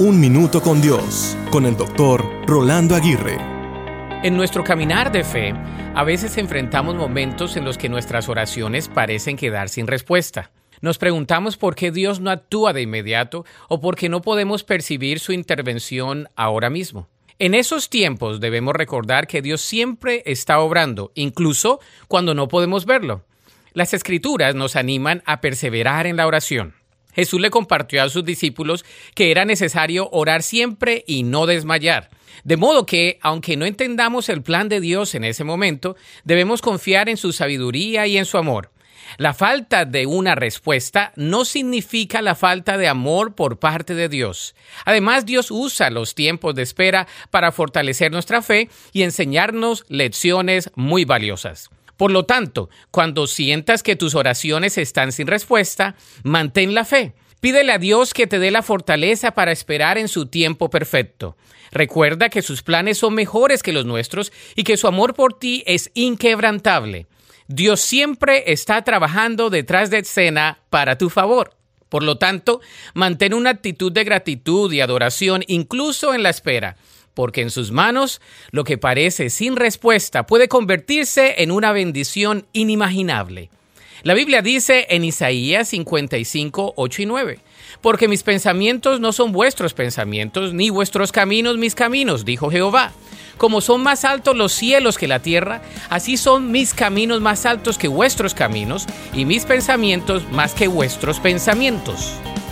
Un Minuto con Dios, con el doctor Rolando Aguirre. En nuestro caminar de fe, a veces enfrentamos momentos en los que nuestras oraciones parecen quedar sin respuesta. Nos preguntamos por qué Dios no actúa de inmediato o por qué no podemos percibir su intervención ahora mismo. En esos tiempos debemos recordar que Dios siempre está obrando, incluso cuando no podemos verlo. Las escrituras nos animan a perseverar en la oración. Jesús le compartió a sus discípulos que era necesario orar siempre y no desmayar. De modo que, aunque no entendamos el plan de Dios en ese momento, debemos confiar en su sabiduría y en su amor. La falta de una respuesta no significa la falta de amor por parte de Dios. Además, Dios usa los tiempos de espera para fortalecer nuestra fe y enseñarnos lecciones muy valiosas. Por lo tanto, cuando sientas que tus oraciones están sin respuesta, mantén la fe. Pídele a Dios que te dé la fortaleza para esperar en su tiempo perfecto. Recuerda que sus planes son mejores que los nuestros y que su amor por ti es inquebrantable. Dios siempre está trabajando detrás de escena para tu favor. Por lo tanto, mantén una actitud de gratitud y adoración incluso en la espera porque en sus manos lo que parece sin respuesta puede convertirse en una bendición inimaginable. La Biblia dice en Isaías 55, 8 y 9, porque mis pensamientos no son vuestros pensamientos, ni vuestros caminos mis caminos, dijo Jehová. Como son más altos los cielos que la tierra, así son mis caminos más altos que vuestros caminos, y mis pensamientos más que vuestros pensamientos.